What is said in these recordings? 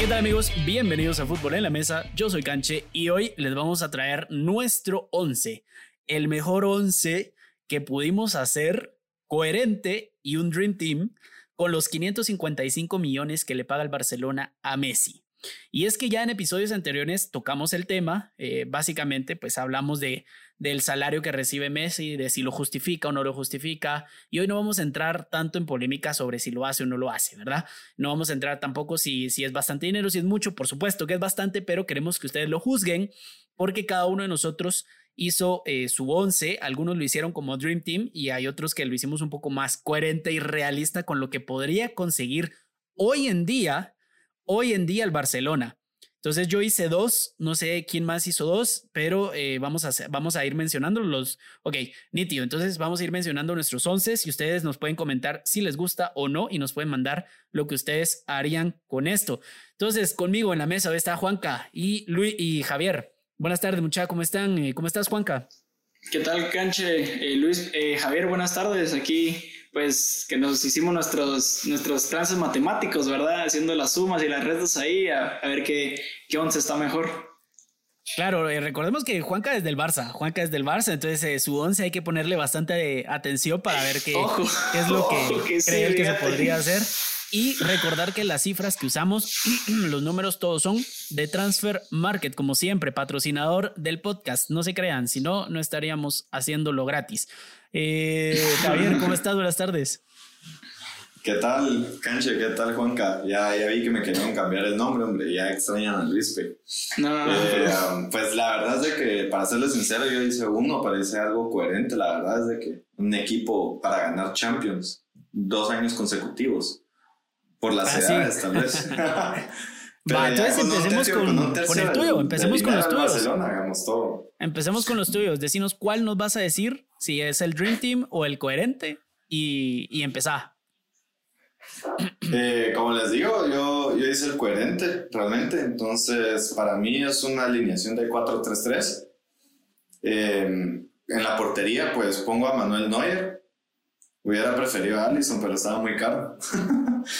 ¿Qué tal amigos? Bienvenidos a Fútbol en la Mesa. Yo soy Canche y hoy les vamos a traer nuestro 11. El mejor 11 que pudimos hacer coherente y un Dream Team con los 555 millones que le paga el Barcelona a Messi. Y es que ya en episodios anteriores tocamos el tema, eh, básicamente pues hablamos de, del salario que recibe Messi, de si lo justifica o no lo justifica, y hoy no vamos a entrar tanto en polémica sobre si lo hace o no lo hace, ¿verdad? No vamos a entrar tampoco si, si es bastante dinero, si es mucho, por supuesto que es bastante, pero queremos que ustedes lo juzguen porque cada uno de nosotros hizo eh, su once, algunos lo hicieron como Dream Team y hay otros que lo hicimos un poco más coherente y realista con lo que podría conseguir hoy en día hoy en día el Barcelona. Entonces yo hice dos, no sé quién más hizo dos, pero eh, vamos, a, vamos a ir mencionando los... Ok, nítido, entonces vamos a ir mencionando nuestros once y ustedes nos pueden comentar si les gusta o no y nos pueden mandar lo que ustedes harían con esto. Entonces conmigo en la mesa está Juanca y Luis y Javier. Buenas tardes muchachos, ¿cómo están? Eh, ¿Cómo estás Juanca? ¿Qué tal Canche? Eh, Luis, Javier, buenas tardes. Aquí pues que nos hicimos nuestros, nuestros trances matemáticos, ¿verdad? Haciendo las sumas y las restas ahí a, ver qué, qué once está mejor. Claro, eh, recordemos que Juanca es del Barça, Juanca es del Barça, entonces eh, su once hay que ponerle bastante atención para ver qué, es lo que cree que se podría hacer. Y recordar que las cifras que usamos, los números todos son de Transfer Market, como siempre, patrocinador del podcast. No se crean, si no, no estaríamos haciéndolo gratis. Eh, Javier, ¿cómo estás? Buenas tardes. ¿Qué tal, Canche? ¿Qué tal, Juanca? Ya, ya vi que me querían cambiar el nombre, hombre. Ya extrañan al Luispe. No, no, eh, um, pues la verdad es de que, para serles sincero, yo hice uno, parece algo coherente. La verdad es de que un equipo para ganar Champions dos años consecutivos. Por las ah, edades, tal vez. Va, entonces empecemos con, con, el tuyo, empecemos con los tuyos. Empecemos con los tuyos. Decinos cuál nos vas a decir, si es el Dream Team o el coherente, y, y empezá. Eh, como les digo, yo, yo hice el coherente, realmente. Entonces, para mí es una alineación de 4-3-3. Eh, en la portería, pues pongo a Manuel Neuer. Hubiera preferido a Allison, pero estaba muy caro.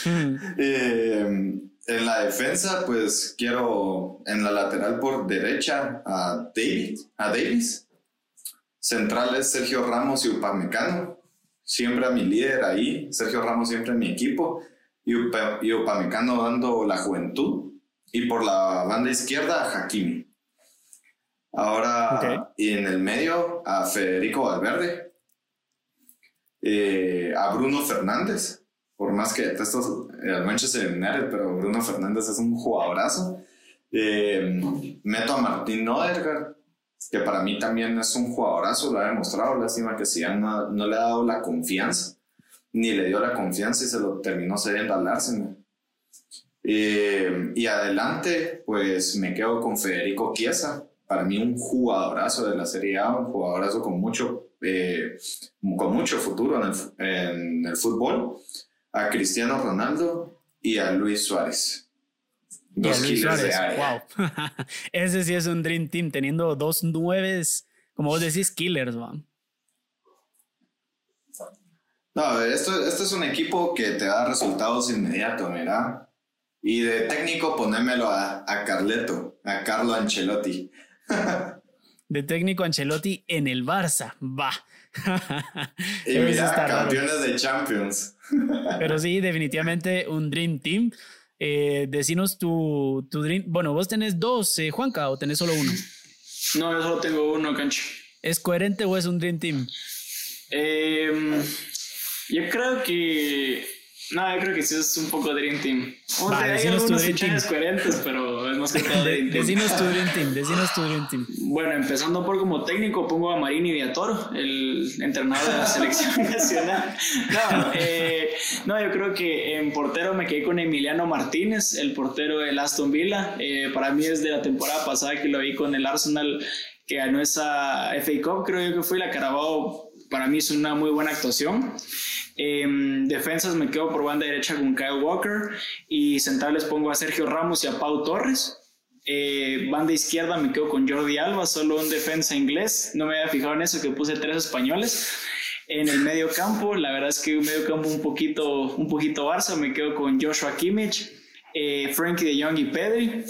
Hmm. eh, en la defensa, pues quiero en la lateral por derecha a David, a Davis. Centrales Sergio Ramos y Upamecano. Siempre a mi líder ahí, Sergio Ramos siempre en mi equipo. Y, Upamecano dando la juventud. Y por la banda izquierda a Hakimi. Ahora, y en el medio a Federico Valverde. Eh, a Bruno Fernández por más que detesto el Manchester United, pero Bruno Fernández es un jugadorazo. Eh, meto a Martín Odegaard, que para mí también es un jugadorazo, lo ha demostrado, lástima que si no, no, le ha dado la confianza, ni le dio la confianza y se lo terminó cediendo al Arsenal. Eh, y adelante, pues me quedo con Federico Chiesa, para mí un jugadorazo de la Serie A, un jugadorazo con mucho, eh, con mucho futuro en el, en el fútbol a Cristiano Ronaldo y a Luis Suárez. Dos Luis Suárez, wow. Ese sí es un Dream Team, teniendo dos nueves, como vos decís, killers, man. No, esto, esto es un equipo que te da resultados inmediatos, mira. Y de técnico, ponémelo a, a Carleto, a Carlo Ancelotti. de técnico Ancelotti en el Barça, va. y mira, campeones de Champions. Pero sí, definitivamente un Dream Team. Eh, decinos tu, tu Dream. Bueno, vos tenés dos, eh, Juanca, o tenés solo uno. No, yo solo tengo uno, Cancho. ¿Es coherente o es un Dream Team? Em, yo creo que no, yo creo que sí es un poco Dream Team. O sea, hay algunos fichajes coherentes, pero es más que todo Dream Team. Decinos tu Dream Team, decinos tu Dream Team. Bueno, empezando por como técnico, pongo a Marini Viatoro, el entrenador de la selección nacional. No, eh, no, yo creo que en portero me quedé con Emiliano Martínez, el portero del Aston Villa. Eh, para mí es de la temporada pasada que lo vi con el Arsenal que ganó esa FA Cup, creo yo que fue la Carabao. Para mí es una muy buena actuación. Eh, defensas me quedo por banda derecha con Kyle Walker y centrales pongo a Sergio Ramos y a Pau Torres. Eh, banda izquierda me quedo con Jordi Alba, solo un defensa inglés. No me había fijado en eso que puse tres españoles. En el medio campo, la verdad es que un medio campo un poquito, un poquito Barça, me quedo con Joshua Kimmich. eh, Frankie de Jong y Pedri.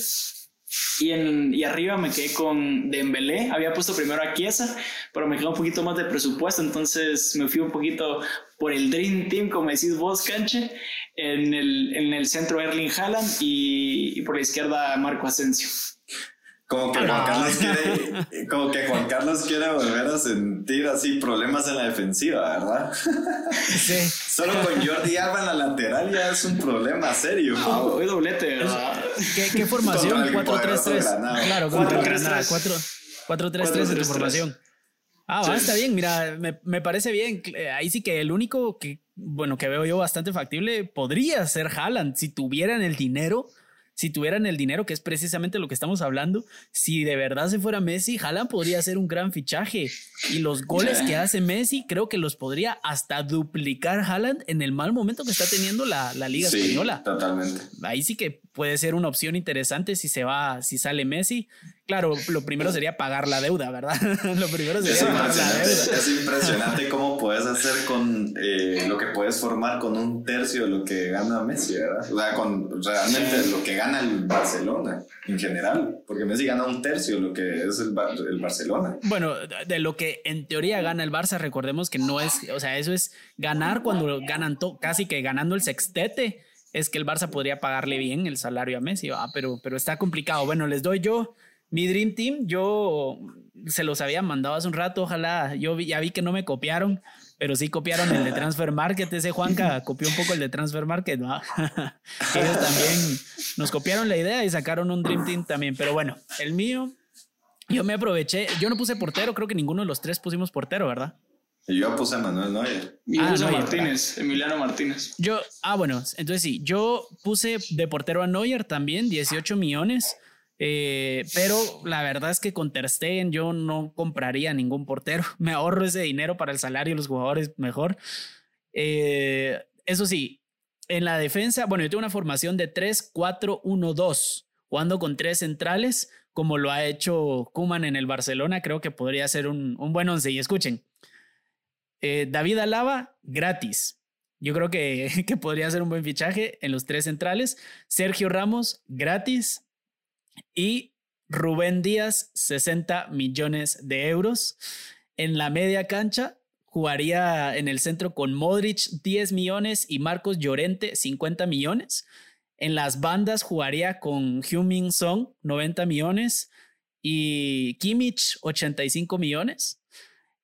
Y, en, y arriba me quedé con Dembélé. Había puesto primero a Chiesa, pero me quedó un poquito más de presupuesto, entonces me fui un poquito por el Dream Team, como decís vos, Canche. En el, en el centro Erling Haaland y, y por la izquierda Marco Asensio. Como que, Juan Carlos quiere, como que Juan Carlos quiere volver a sentir así problemas en la defensiva, ¿verdad? Sí. Solo con Jordi Alba en la lateral ya es un problema serio. Ah, hoy doblete, ¿verdad? ¿Qué, qué formación? 4-3-3. Claro, 4-3-3 es tu formación. Ah, va, está bien, mira, me, me, parece bien. Ahí sí que el único que, bueno, que veo yo bastante factible podría ser Haaland si tuvieran el dinero si tuvieran el dinero, que es precisamente lo que estamos hablando, si de verdad se fuera Messi, Haaland podría ser un gran fichaje. Y los goles que hace Messi, creo que los podría hasta duplicar Haaland en el mal momento que está teniendo la, la Liga sí, Española. Totalmente. Ahí sí que puede ser una opción interesante si se va, si sale Messi. Claro, lo primero sería pagar la deuda, ¿verdad? lo primero sería es pagar la deuda. Es impresionante cómo puedes hacer con eh, lo que puedes formar con un tercio de lo que gana Messi, ¿verdad? O sea, con realmente lo que gana el Barcelona en general, porque Messi gana un tercio de lo que es el, el Barcelona. Bueno, de lo que en teoría gana el Barça, recordemos que no es, o sea, eso es ganar cuando ganan casi que ganando el sextete es que el Barça podría pagarle bien el salario a Messi, ah, pero, pero está complicado. Bueno, les doy yo mi Dream Team, yo se los había mandado hace un rato, ojalá, yo ya vi que no me copiaron, pero sí copiaron el de Transfer Market, ese Juanca copió un poco el de Transfer Market, ¿no? ellos también nos copiaron la idea y sacaron un Dream Team también, pero bueno, el mío, yo me aproveché, yo no puse portero, creo que ninguno de los tres pusimos portero, ¿verdad? Yo puse a Manuel Neuer. Y ah, Neuer, Martínez, Emiliano Martínez. Yo, ah, bueno, entonces sí, yo puse de portero a Neuer también, 18 millones. Eh, pero la verdad es que con Ter Stegen yo no compraría ningún portero. Me ahorro ese dinero para el salario de los jugadores mejor. Eh, eso sí, en la defensa, bueno, yo tengo una formación de 3-4-1-2, jugando con tres centrales, como lo ha hecho Kuman en el Barcelona. Creo que podría ser un, un buen once. Y escuchen, eh, David Alaba, gratis. Yo creo que, que podría ser un buen fichaje en los tres centrales. Sergio Ramos, gratis. Y Rubén Díaz, 60 millones de euros. En la media cancha jugaría en el centro con Modric 10 millones y Marcos Llorente 50 millones. En las bandas jugaría con Heung-Min Song 90 millones y Kimmich 85 millones.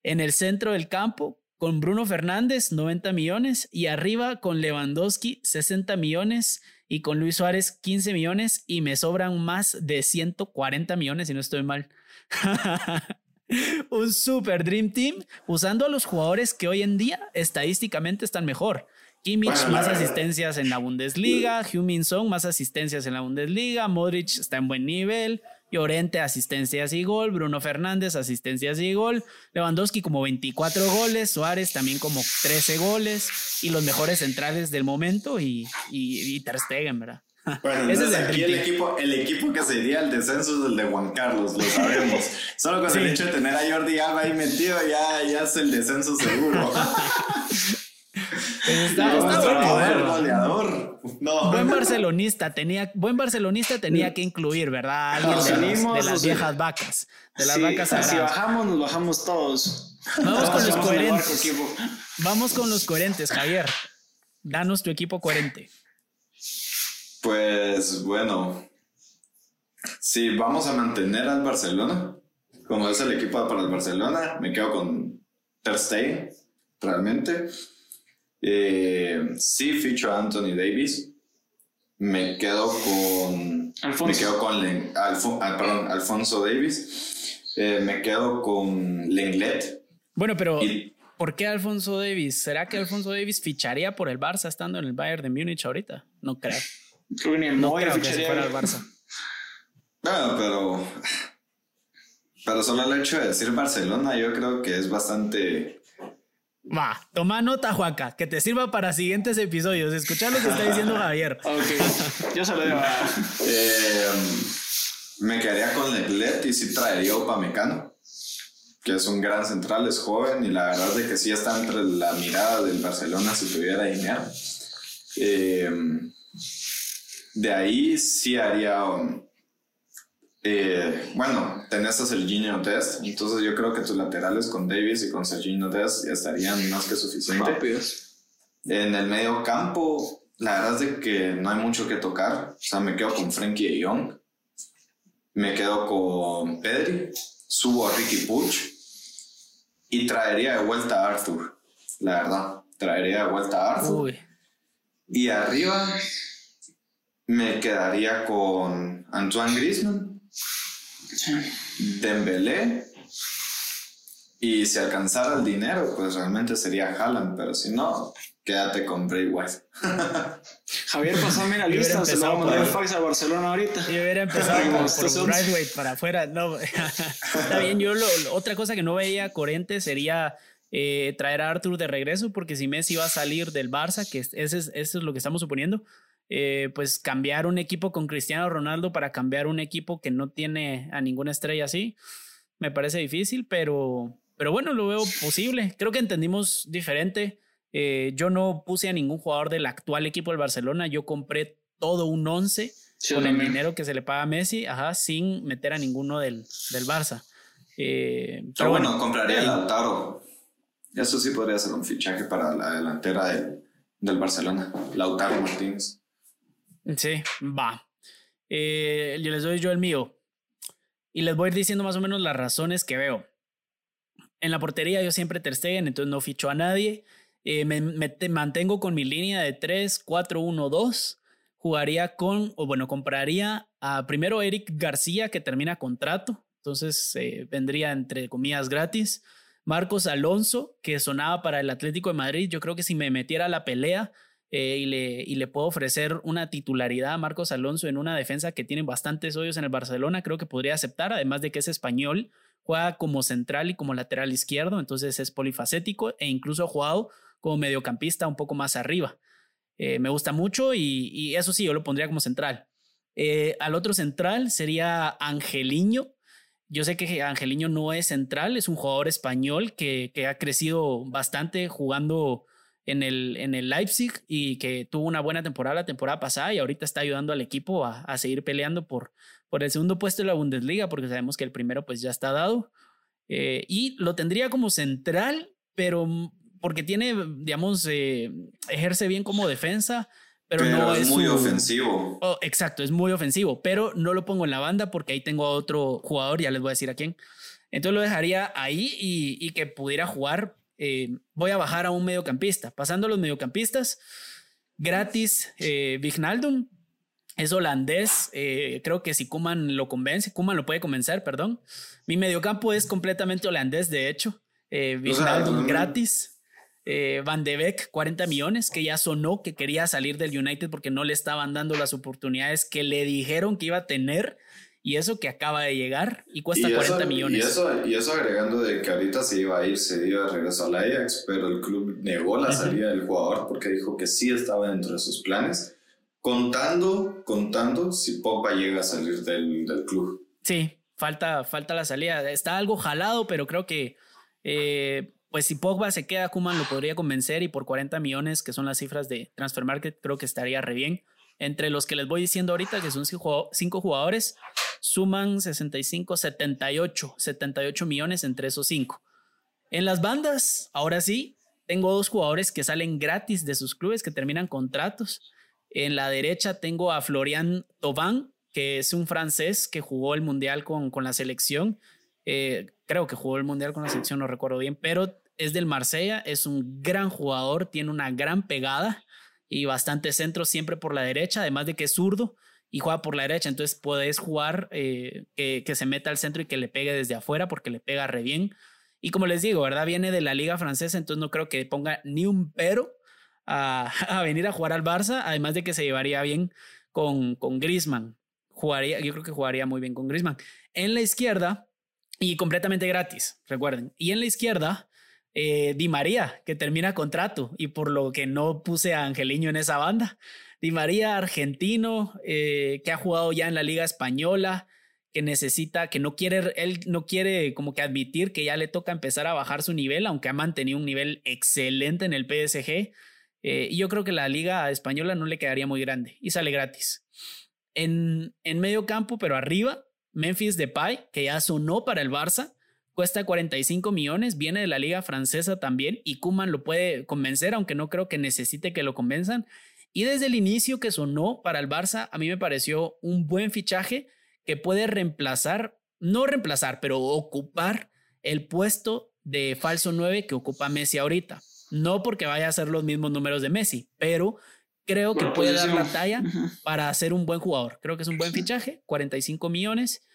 En el centro del campo con Bruno Fernández 90 millones y arriba con Lewandowski 60 millones y con Luis Suárez 15 millones y me sobran más de 140 millones si no estoy mal. Un super Dream Team usando a los jugadores que hoy en día estadísticamente están mejor. Kimmich más asistencias en la Bundesliga, Heung-Min Son más asistencias en la Bundesliga, Modric está en buen nivel, Llorente, asistencias y gol. Bruno Fernández, asistencias y gol. Lewandowski como 24 goles. Suárez también como 13 goles. Y los mejores centrales del momento y, y, Ter Stegen, ¿verdad? Bueno, Ese es el aquí el equipo, el equipo que sería el descenso es el de Juan Carlos, lo sabemos. Solo con el hecho de tener a Jordi Alba ahí metido ya, ya es el descenso seguro. Está, goleador. No. Buen barcelonista tenía, buen barcelonista tenía que incluir, ¿verdad? Alguien de, las, viejas vacas, de las vacas Si bajamos, nos bajamos todos. Vamos con los coherentes. Vamos con los coherentes, Javier. Danos tu equipo coherente. Pues bueno, si vamos a mantener al Barcelona, como es el equipo para el Barcelona, me quedo con Ter Stegen, realmente. Eh, sí, ficho a Anthony Davis. Me quedo con. Alfonso. Me quedo con ah, perdón, Alfonso Davis. Eh, me quedo con Lenglet. Bueno, pero. ¿Por qué Alfonso Davis? ¿Será que Alfonso Davis ficharía por el Barça estando en el Bayern de Múnich ahorita? No creo. no creo que se fuera al Barça. No, pero. Pero solo el hecho de decir Barcelona, yo creo que es bastante Va, toma nota, Juaca, que te sirva para siguientes episodios. Escucha lo que está diciendo Javier. ok, yo se lo digo. Eh, me quedaría con Leclet y sí traería a Upamecano, que es un gran central, es joven y la verdad es que sí está entre la mirada del Barcelona si tuviera dinero. Eh, de ahí sí haría. Eh, bueno, tenés a Serginho Dest, entonces yo creo que tus laterales con Davis y con Serginho Dest ya estarían más que suficientes. En el medio campo, la verdad es de que no hay mucho que tocar. O sea, me quedo con Frankie de Jong. Me quedo con Pedri. Subo a Ricky Puch. Y traería de vuelta a Arthur. La verdad. Traería de vuelta a Arthur. Uy. Y arriba me quedaría con Antoine Griezmann, Dembélé. Y si alcanzara el dinero, pues realmente sería Haaland. Pero si no, quédate con Bray White. Javier, pasame la Yo hubiera lista. Se lo vamos a mandar fax a Barcelona ahorita. Yo hubiera empezado por, por. Braithwaite para afuera. No, está bien. Yo lo, otra cosa que no veía coherente sería eh, traer a Arthur de regreso, porque si Messi va a salir del Barça, que es- ese es, eso es lo que estamos suponiendo, eh, pues cambiar un equipo con Cristiano Ronaldo para cambiar un equipo que no tiene a ninguna estrella así, me parece difícil, pero, pero bueno, lo veo posible. Creo que entendimos diferente. Eh, yo no puse a ningún jugador del actual equipo del Barcelona, yo compré todo un 11 Sí, con el dinero que se le paga a Messi, ajá, sin meter a ninguno del, del Barça. Eh, Pero pero bueno, bueno, compraría a Lautaro. Eso sí podría ser un fichaje para la delantera del, del Barcelona. Lautaro Martínez. Sí, va. Eh, yo les doy yo el mío. Y les voy a ir diciendo más o menos las razones que veo. En la portería yo siempre Ter entonces no ficho a nadie. Eh, me, me te- mantengo con mi línea de 3, 4, 1, 2. Jugaría con, o bueno, compraría a primero Eric García, que termina contrato. Entonces eh, vendría entre comillas gratis. Marcos Alonso, que sonaba para el Atlético de Madrid. Yo creo que si me metiera a la pelea eh, y, le, y le puedo ofrecer una titularidad a Marcos Alonso en una defensa que tiene bastantes hoyos en el Barcelona, creo que podría aceptar, además de que es español, juega como central y como lateral izquierdo, entonces es polifacético e incluso ha jugado como mediocampista un poco más arriba. Eh, me gusta mucho y, y eso sí, yo lo pondría como central. Eh, al otro central sería Angeliño. Yo sé que Angeliño no es central, es un jugador español que, que ha crecido bastante jugando en el, en el Leipzig y que tuvo una buena temporada la temporada pasada y ahorita está ayudando al equipo a, a seguir peleando por, por el segundo puesto de la Bundesliga porque sabemos que el primero pues ya está dado. Eh, y lo tendría como central, pero porque tiene, digamos, eh, ejerce bien como defensa, pero, Pero, no es, es muy su- ofensivo. Oh, exacto, es muy ofensivo, pero no lo pongo en la banda porque ahí tengo a otro jugador, ya les voy a decir a quién. Entonces lo dejaría ahí y, y que pudiera jugar. Eh, voy a bajar a un mediocampista. Pasando a los mediocampistas, gratis, eh, Wijnaldum es holandés. eh, creo que si Kuman lo convence, Kuman lo puede convencer, perdón. Mi mediocampo es completamente holandés, de hecho. Eh, O sea, Wijnaldum mm. gratis. Eh, Van de Beek, 40 millones, que ya sonó que quería salir del United porque no le estaban dando las oportunidades que le dijeron que iba a tener. Y eso que acaba de llegar y cuesta y, 40 eso, millones. Y eso, y eso agregando de que ahorita se iba a ir, se iba de regreso al Ajax, pero el club negó la salida del jugador porque dijo que sí estaba dentro de sus planes, contando, contando si Pogba llega a salir del, del club. Sí, falta, falta la salida. Está algo jalado, pero creo que eh, pues si Pogba se queda, Kuman lo podría convencer y por 40 millones, que son las cifras de Transfer Market, creo que estaría re bien. Entre los que les voy diciendo ahorita, que son cinco jugadores, suman 65, 78, 78 millones entre esos cinco. En las bandas, ahora sí, tengo dos jugadores que salen gratis de sus clubes, que terminan contratos. En la derecha tengo a Florian Thauvin, que es un francés que jugó el Mundial con, con la selección. Eh, creo que jugó el Mundial con la selección, no recuerdo bien, pero es del Marsella, es un gran jugador, tiene una gran pegada y bastante centro siempre por la derecha, además de que es zurdo y juega por la derecha, entonces puedes jugar eh, que, que se meta al centro y que le pegue desde afuera porque le pega re bien. Y como les digo, ¿verdad? Viene de la liga francesa, entonces no creo que ponga ni un pero a, a venir a jugar al Barça, además de que se llevaría bien con, con Griezmann. Jugaría, yo creo que jugaría muy bien con Griezmann. En la izquierda, y completamente gratis, recuerden. Y en la izquierda, eh, Di María, que termina contrato, y por lo que no puse a Angeliño en esa banda. Di María, argentino, eh, que ha jugado ya en la Liga Española, que necesita, que no quiere, él no quiere como que admitir que ya le toca empezar a bajar su nivel, aunque ha mantenido un nivel excelente en el PSG. Eh, y yo creo que la liga española no le quedaría muy grande y sale gratis. En, en medio campo, pero arriba, Memphis Depay, que ya sonó para el Barça, cuesta 45 millones, viene de la liga francesa también y Kuman lo puede convencer, aunque no creo que necesite que lo convenzan. Y desde el inicio que sonó para el Barça, a mí me pareció un buen fichaje que puede reemplazar, no reemplazar, pero ocupar el puesto de falso 9 que ocupa Messi ahorita. No porque vaya a ser los mismos números de Messi, pero creo que puede dar la talla para ser un buen jugador. Creo que es un buen fichaje, 45 millones,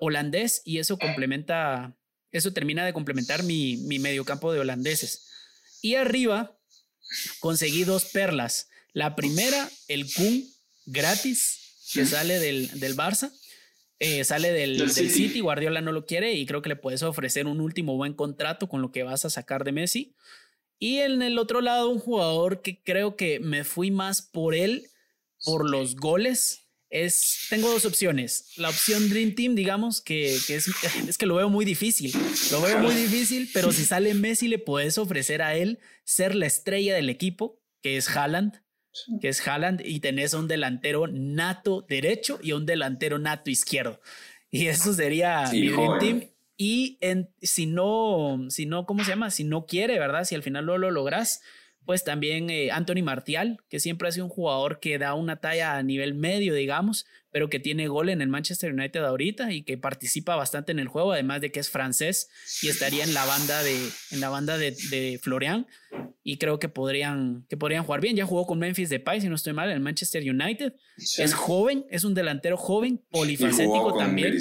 holandés, y eso complementa, eso termina de complementar mi, mi mediocampo de holandeses. Y arriba conseguí dos perlas. La primera, el Kun gratis, que sale del, del Barça. Eh, sale del, City. Guardiola no lo quiere y creo que le puedes ofrecer un último buen contrato con lo que vas a sacar de Messi. Y en el otro lado, un jugador que creo que me fui más por él, por los goles. Es, tengo dos opciones. La opción Dream Team, digamos, que, que es, es que lo veo muy difícil. Lo veo muy difícil, pero si sale Messi, le puedes ofrecer a él ser la estrella del equipo, que es Haaland que es Haaland, y tenés a un delantero nato derecho y a un delantero nato izquierdo. Y eso sería mi dream team. Y en, si no, si no, ¿cómo se llama? Si no quiere, ¿verdad? Si al final no lo logras, pues también eh, Anthony Martial, que siempre ha sido un jugador que da una talla a nivel medio, digamos, pero que tiene gol en el Manchester United ahorita y que participa bastante en el juego, además de que es francés y estaría en la banda de, en la banda de, de Florian y creo que podrían, que podrían jugar bien. Ya jugó con Memphis Depay, si no estoy mal, en el Manchester United. Es joven, es un delantero joven, polifacético también.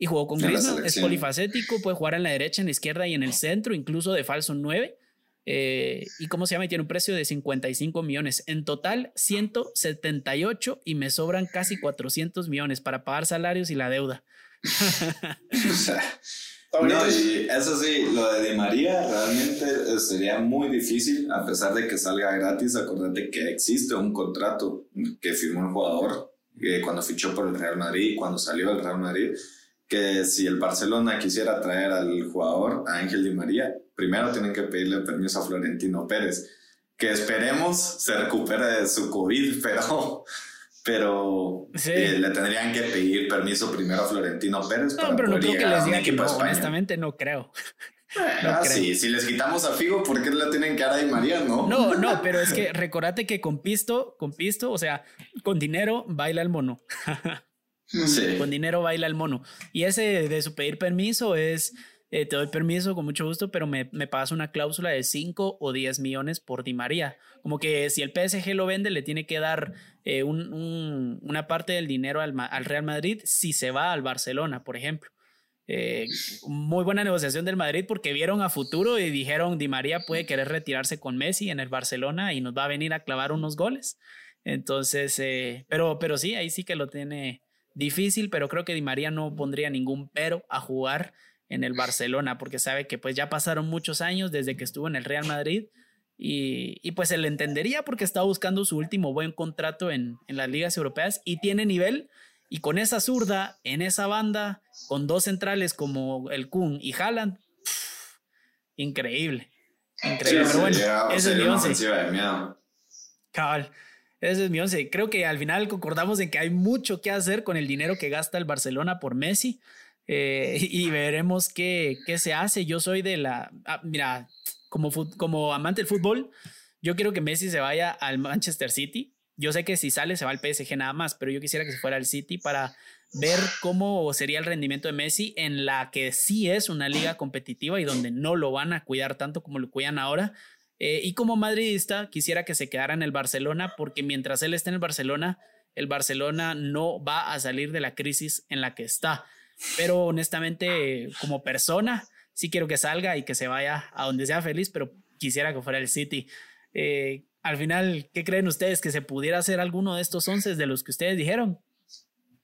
Y jugó con Griezmann, es polifacético, puede jugar en la derecha, en la izquierda y en el centro, incluso de falso 9. Eh, ¿Y cómo se llama? Y tiene un precio de 55 millones. En total, 178 y me sobran casi 400 millones para pagar salarios y la deuda. no, y eso sí, lo de Di María realmente eh, sería muy difícil, a pesar de que salga gratis. Acordate que existe un contrato que firmó el jugador eh, cuando fichó por el Real Madrid, cuando salió del Real Madrid, que si el Barcelona quisiera traer al jugador, a Ángel Di María, primero tienen que pedirle permiso a Florentino Pérez, que esperemos se recupere de su COVID, pero, pero eh, le tendrían que pedir permiso primero a Florentino Pérez. No, pero no creo que les digan que no, honestamente no creo. ah, sí, si les quitamos a Figo, ¿por qué le tienen que dar a Di María, no? No, no, pero es que recordate que con pisto, con pisto, o sea, con dinero baila el mono. Sí. Con dinero baila el mono. Y ese de su pedir permiso es eh, te doy permiso con mucho gusto, pero me, me pagas una cláusula de 5 o 10 millones por Di María. Como que si el PSG lo vende, le tiene que dar eh, un, una parte del dinero al, al, Real Madrid si se va al Barcelona, por ejemplo. Eh, muy buena negociación del Madrid porque vieron a futuro y dijeron Di María puede querer retirarse con Messi en el Barcelona y nos va a venir a clavar unos goles. Entonces, pero, pero sí, ahí sí que lo tiene difícil, pero creo que Di María no pondría ningún pero a jugar en el Barcelona, porque sabe que pues ya pasaron muchos años desde que estuvo en el Real Madrid y, y pues él entendería porque está buscando su último buen contrato en, en, las ligas europeas y tiene nivel y con esa zurda en esa banda, con dos centrales como el Kun y Haaland, increíble. Increíble. Pero bueno, ese es mi once. Cabal. Ese es mi once. Creo que al final concordamos en que hay mucho que hacer con el dinero que gasta el Barcelona por Messi. Eh, y veremos qué, qué, se hace. Yo soy de la. Ah, mira, como, como amante del fútbol, yo quiero que Messi se vaya al Manchester City. Yo sé que si sale se va al PSG nada más, pero yo quisiera que se fuera al City para ver cómo sería el rendimiento de Messi en la que sí es una liga competitiva y donde no lo van a cuidar tanto como lo cuidan ahora. Eh, y como madridista, quisiera que se quedara en el Barcelona porque mientras él esté en el Barcelona, el Barcelona no va a salir de la crisis en la que está. Pero honestamente, como persona, sí quiero que salga y que se vaya a donde sea feliz, pero quisiera que fuera el City. Eh, al final, ¿qué creen ustedes? ¿Que se pudiera hacer alguno de estos once de los que ustedes dijeron?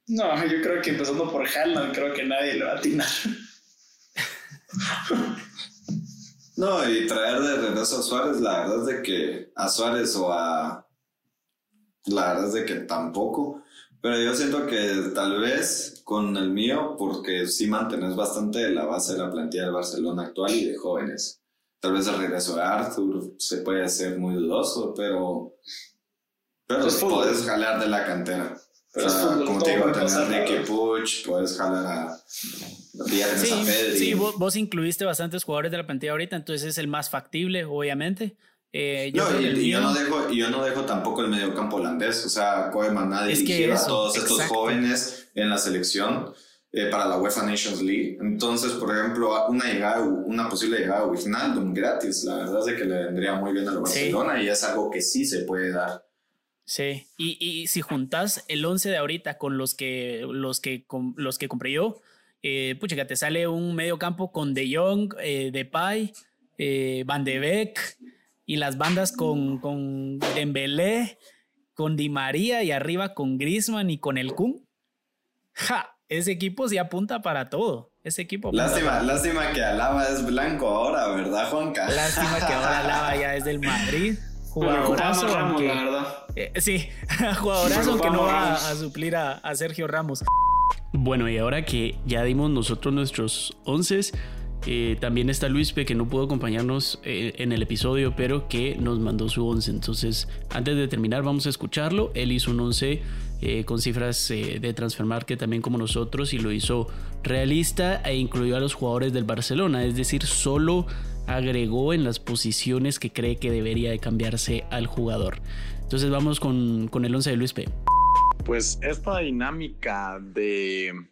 No, yo creo que empezando por Haaland, creo que nadie lo va a atinar. no, y traer de regreso a Suárez, la verdad es de que a Suárez o a... La verdad es de que tampoco. Pero yo siento que tal vez con el mío, porque sí mantenés bastante la base de la plantilla de Barcelona actual y de jóvenes. Tal vez el regreso de Arthur se puede hacer muy dudoso, pero, pero puedes jalar de la cantera. como te digo, tener Ricky Puch, puedes jalar a. Sí, sí vos, vos, incluiste bastantes jugadores de la plantilla ahorita, entonces es el más factible, obviamente. Eh, yo no, y, yo, no dejo, yo no dejo tampoco el mediocampo holandés. O sea, Koeman nadie dirigir a todos estos jóvenes en la selección eh, para la UEFA Nations League. Entonces, por ejemplo, una llegada, una posible llegada original, un gratis, la verdad es que le vendría muy bien al Barcelona y es algo que sí se puede dar. Sí, y, y si juntas el 11 de ahorita con los que, los que, con, los que compré yo, eh, pucha, te sale un medio campo con De Jong, eh, Depay, eh, Van de Beek, y las bandas con, con Dembélé, con Di María y arriba con Griezmann y con el Kun. Ja, ese equipo sí apunta para todo. Ese equipo. Lástima, lástima que Alaba es blanco ahora, ¿verdad, Juanca? Lástima que ahora Alaba ya es del Madrid. Jugadorazo. Ramos, la verdad. Eh, sí, jugadorazo que no va a suplir a, a Sergio Ramos. Bueno, y ahora que ya dimos nosotros nuestros once eh, también está Luispe que no pudo acompañarnos eh, en el episodio, pero que nos mandó su 11. Entonces, antes de terminar, vamos a escucharlo. Él hizo un 11 eh, con cifras de transfer que también como nosotros y lo hizo realista e incluyó a los jugadores del Barcelona. Es decir, solo agregó en las posiciones que cree que debería de cambiarse al jugador. Entonces, vamos con, con el 11 de Luispe. Pues esta dinámica de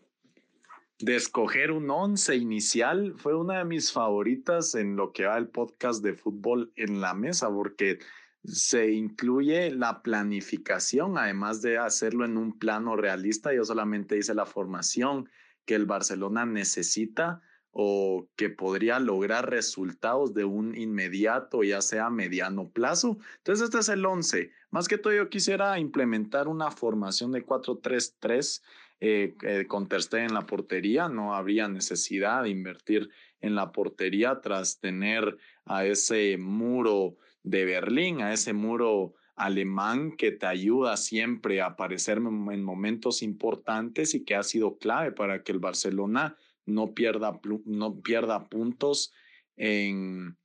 de escoger un once inicial fue una de mis favoritas en lo que va el podcast de fútbol en la mesa, porque se incluye la planificación, además de hacerlo en un plano realista. Yo solamente hice la formación que el Barcelona necesita o que podría lograr resultados de un inmediato, ya sea mediano plazo. Entonces, este es el 11. Más que todo, yo quisiera implementar una formación de 4-3-3 eh, eh, en la portería, no habría necesidad de invertir en la portería tras tener a ese muro de Berlín, a ese muro alemán que te ayuda siempre a aparecer en momentos importantes y que ha sido clave para que el Barcelona no pierda, no pierda puntos en,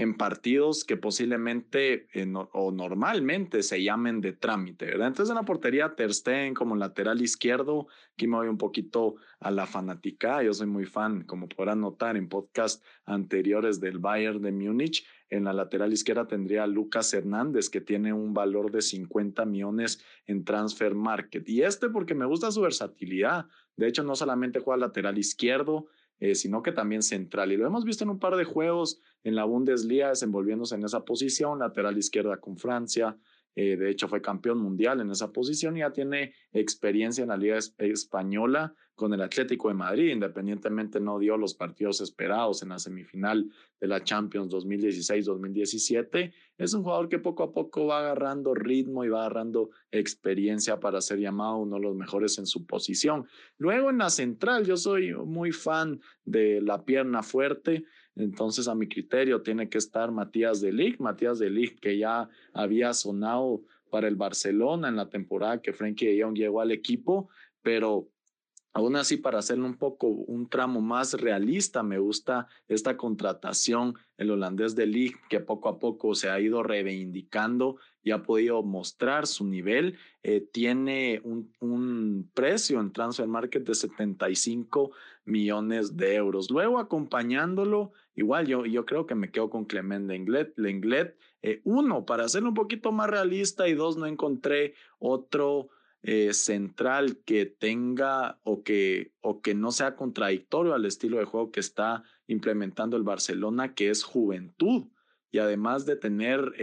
en partidos que posiblemente eh, o normalmente se llamen de trámite, ¿verdad? Entonces en la portería Ter Stegen como lateral izquierdo, aquí me voy un poquito a la fanática, yo soy muy fan, como podrán notar en podcast anteriores del Bayern de Múnich, en la lateral izquierda tendría a Lucas Hernández, que tiene un valor de 50 millones en transfer market. Y este porque me gusta su versatilidad. De hecho, no solamente juega lateral izquierdo, eh, sino que también central. Y lo hemos visto en un par de juegos en la Bundesliga desenvolviéndose en esa posición, lateral izquierda con Francia, eh, de hecho, fue campeón mundial en esa posición y ya tiene experiencia en la Liga Española con el Atlético de Madrid. Independientemente no dio los partidos esperados en la semifinal de la Champions 2016-2017. Es un jugador que poco a poco va agarrando ritmo y va agarrando experiencia para ser llamado uno de los mejores en su posición. Luego en la central, yo soy muy fan de la pierna fuerte. Entonces, a mi criterio, tiene que estar Matías de Ligt, Matías de Ligt que ya había sonado para el Barcelona en la temporada que Frenkie de Jong llegó al equipo, pero Aún así, para hacerlo un poco un tramo más realista, me gusta esta contratación, el holandés de Ligt, que poco a poco se ha ido reivindicando y ha podido mostrar su nivel. Eh, tiene un, un, precio en Transfer Market de 75 millones de euros. Luego, acompañándolo, igual yo, yo creo que me quedo con Clement Lenglet. Lenglet, eh, uno, para hacerlo un poquito más realista, y dos, no encontré otro eh, central que tenga o que, o que no sea contradictorio al estilo de juego que está implementando el Barcelona, que es juventud y además de tener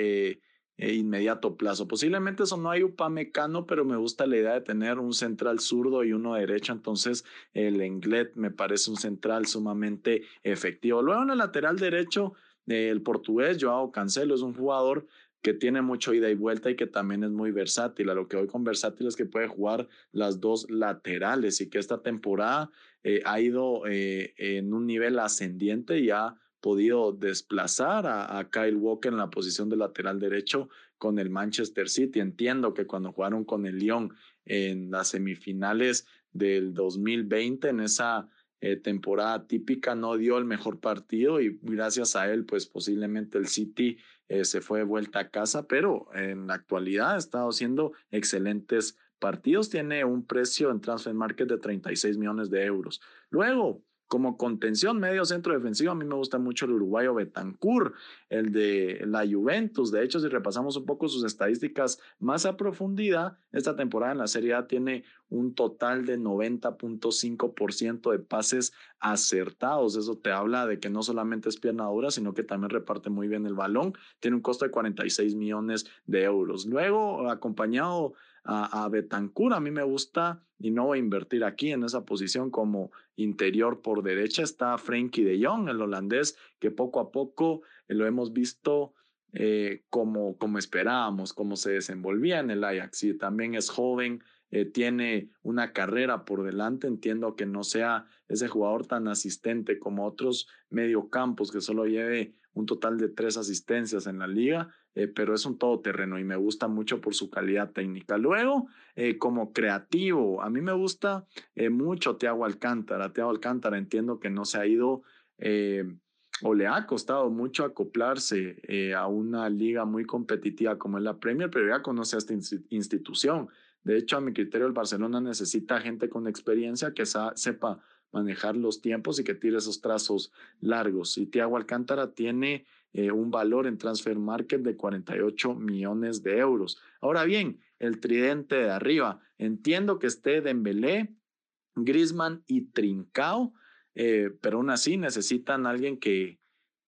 eh, inmediato plazo. Posiblemente eso no hay upamecano, pero me gusta la idea de tener un central zurdo y uno derecho, entonces el Englet me parece un central sumamente efectivo. Luego en el lateral derecho, el portugués Joao Cancelo es un jugador que tiene mucho ida y vuelta y que también es muy versátil. A lo que voy con versátil es que puede jugar las dos laterales y que esta temporada eh, ha ido eh, en un nivel ascendiente y ha podido desplazar a, Kyle Walker en la posición de lateral derecho con el Manchester City. Entiendo que cuando jugaron con el Lyon en las semifinales del 2020, en esa eh, temporada típica, no dio el mejor partido y gracias a él, pues posiblemente el City eh, se fue de vuelta a casa, pero en la actualidad ha estado haciendo excelentes partidos. Tiene un precio en Transfer Market de 36 millones de euros. Luego, como contención medio centro defensivo, a mí me gusta mucho el uruguayo Betancourt, el de la Juventus. De hecho, si repasamos un poco sus estadísticas más a profundidad, esta temporada en la Serie A tiene un total de 90.5% de pases acertados. Eso te habla de que no solamente es pierna dura, sino que también reparte muy bien el balón. Tiene un costo de 46 millones de euros. Luego, acompañado a, a Betancourt. A mí me gusta y no voy a invertir aquí en esa posición como interior por derecha. Está Frenkie de Jong, el holandés, que poco a poco eh, lo hemos visto eh, como, como esperábamos, como se desenvolvía en el Ajax. Y también es joven, eh, tiene una carrera por delante. Entiendo que no sea ese jugador tan asistente como otros mediocampos que solo lleve un total de tres asistencias en la liga, eh, pero es un todoterreno y me gusta mucho por su calidad técnica. Luego, eh, como creativo, a mí me gusta eh, mucho Tiago Alcántara. Tiago Alcántara entiendo que no se ha ido o le ha costado mucho acoplarse a una liga muy competitiva como es la Premier, pero ya conoce a esta institución. De hecho, a mi criterio, el Barcelona necesita gente con experiencia que sepa manejar los tiempos y que tire esos trazos largos. Y Tiago Alcántara tiene eh, un valor en transfer market de 48 millones de euros. Ahora bien, el tridente de arriba, entiendo que esté Dembélé, Grisman y Trincao, eh, pero aún así necesitan alguien que,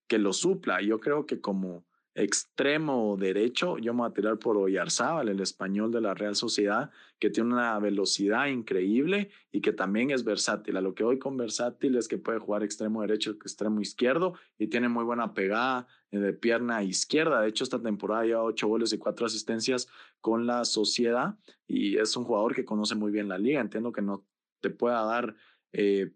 que lo supla. Yo creo que como extremo derecho, yo me voy a tirar por Oyarzábal, el español de la Real Sociedad, que tiene una velocidad increíble y que también es versátil. A lo que voy con versátil es que puede jugar extremo derecho, extremo izquierdo y tiene muy buena pegada eh, de pierna izquierda. De hecho, esta temporada lleva ocho goles y cuatro asistencias con la Sociedad y es un jugador que conoce muy bien la liga. Entiendo que no te pueda dar eh,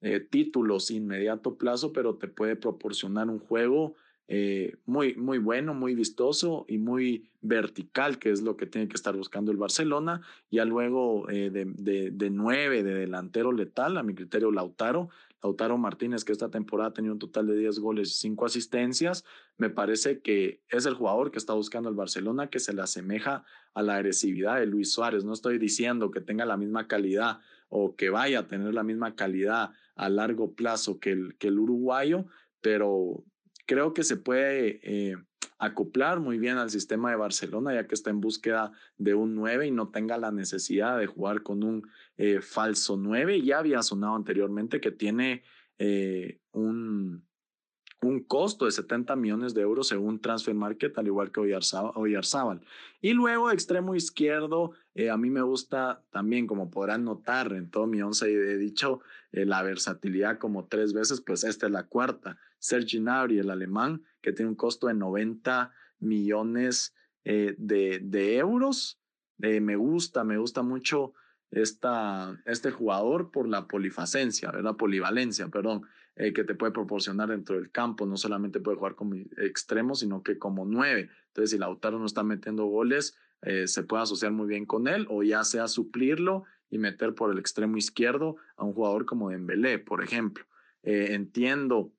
eh, títulos inmediato plazo, pero te puede proporcionar un juego eh, muy, muy bueno, muy vistoso y muy vertical, que es lo que tiene que estar buscando el Barcelona. Ya luego eh, de, de, nueve, de delantero letal, a mi criterio Lautaro. Lautaro Martínez, que esta temporada tenido un total de 10 goles y 5 asistencias, me parece que es el jugador que está buscando el Barcelona, que se le asemeja a la agresividad de Luis Suárez. No estoy diciendo que tenga la misma calidad o que vaya a tener la misma calidad a largo plazo que el, que el uruguayo, pero creo que se puede eh, acoplar muy bien al sistema de Barcelona, ya que está en búsqueda de un 9 y no tenga la necesidad de jugar con un eh, falso 9. Ya había sonado anteriormente que tiene eh, un, un costo de 70 millones de euros según Transfer Market, al igual que Oyarzábal. Y luego, extremo izquierdo, eh, a mí me gusta también, como podrán notar en todo mi once he dicho, eh, la versatilidad como tres veces, pues esta es la cuarta. Sergi Gnabry, el alemán, que tiene un costo de 90 millones eh, de, de, euros. me gusta, me gusta mucho esta, este jugador por la polifacencia, ¿verdad? Polivalencia, perdón. Que te puede proporcionar dentro del campo. No solamente puede jugar como extremo, sino que como nueve. Entonces, si Lautaro no está metiendo goles, eh, se puede asociar muy bien con él o ya sea suplirlo y meter por el extremo izquierdo a un jugador como Dembélé, por ejemplo. Eh, entiendo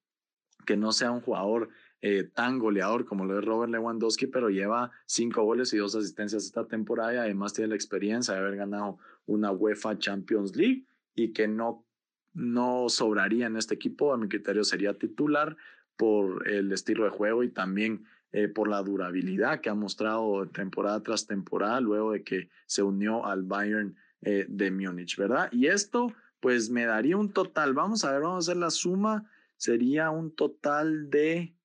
que no sea un jugador tan goleador como lo es Robert Lewandowski, pero lleva cinco goles y dos asistencias esta temporada y además tiene la experiencia de haber ganado una UEFA Champions League y que no no sobraría en este equipo. A mi criterio sería titular por el estilo de juego y también eh, por la durabilidad que ha mostrado temporada tras temporada luego de que se unió al Bayern eh, de Múnich, ¿verdad? Y esto pues me daría un total, vamos a ver, vamos a hacer la suma, sería un total de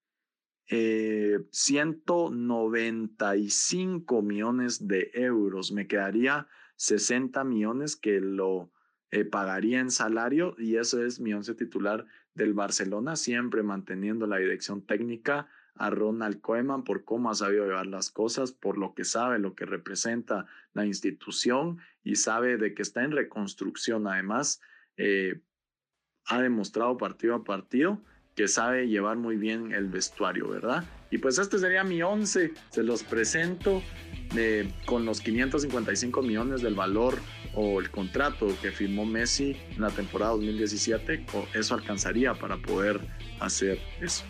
195 eh, millones de euros, me quedaría 60 millones que lo eh, pagaría en salario y eso es mi once titular del Barcelona, siempre manteniendo la dirección técnica a Ronald Koeman por cómo ha sabido llevar las cosas, por lo que sabe, lo que representa la institución y sabe de que está en reconstrucción. Además, eh, ha demostrado partido a partido que sabe llevar muy bien el vestuario, ¿verdad? Y pues este sería mi 11, se los presento eh, con los 555 millones del valor o el contrato que firmó Messi en la temporada 2017, eso alcanzaría para poder hacer eso.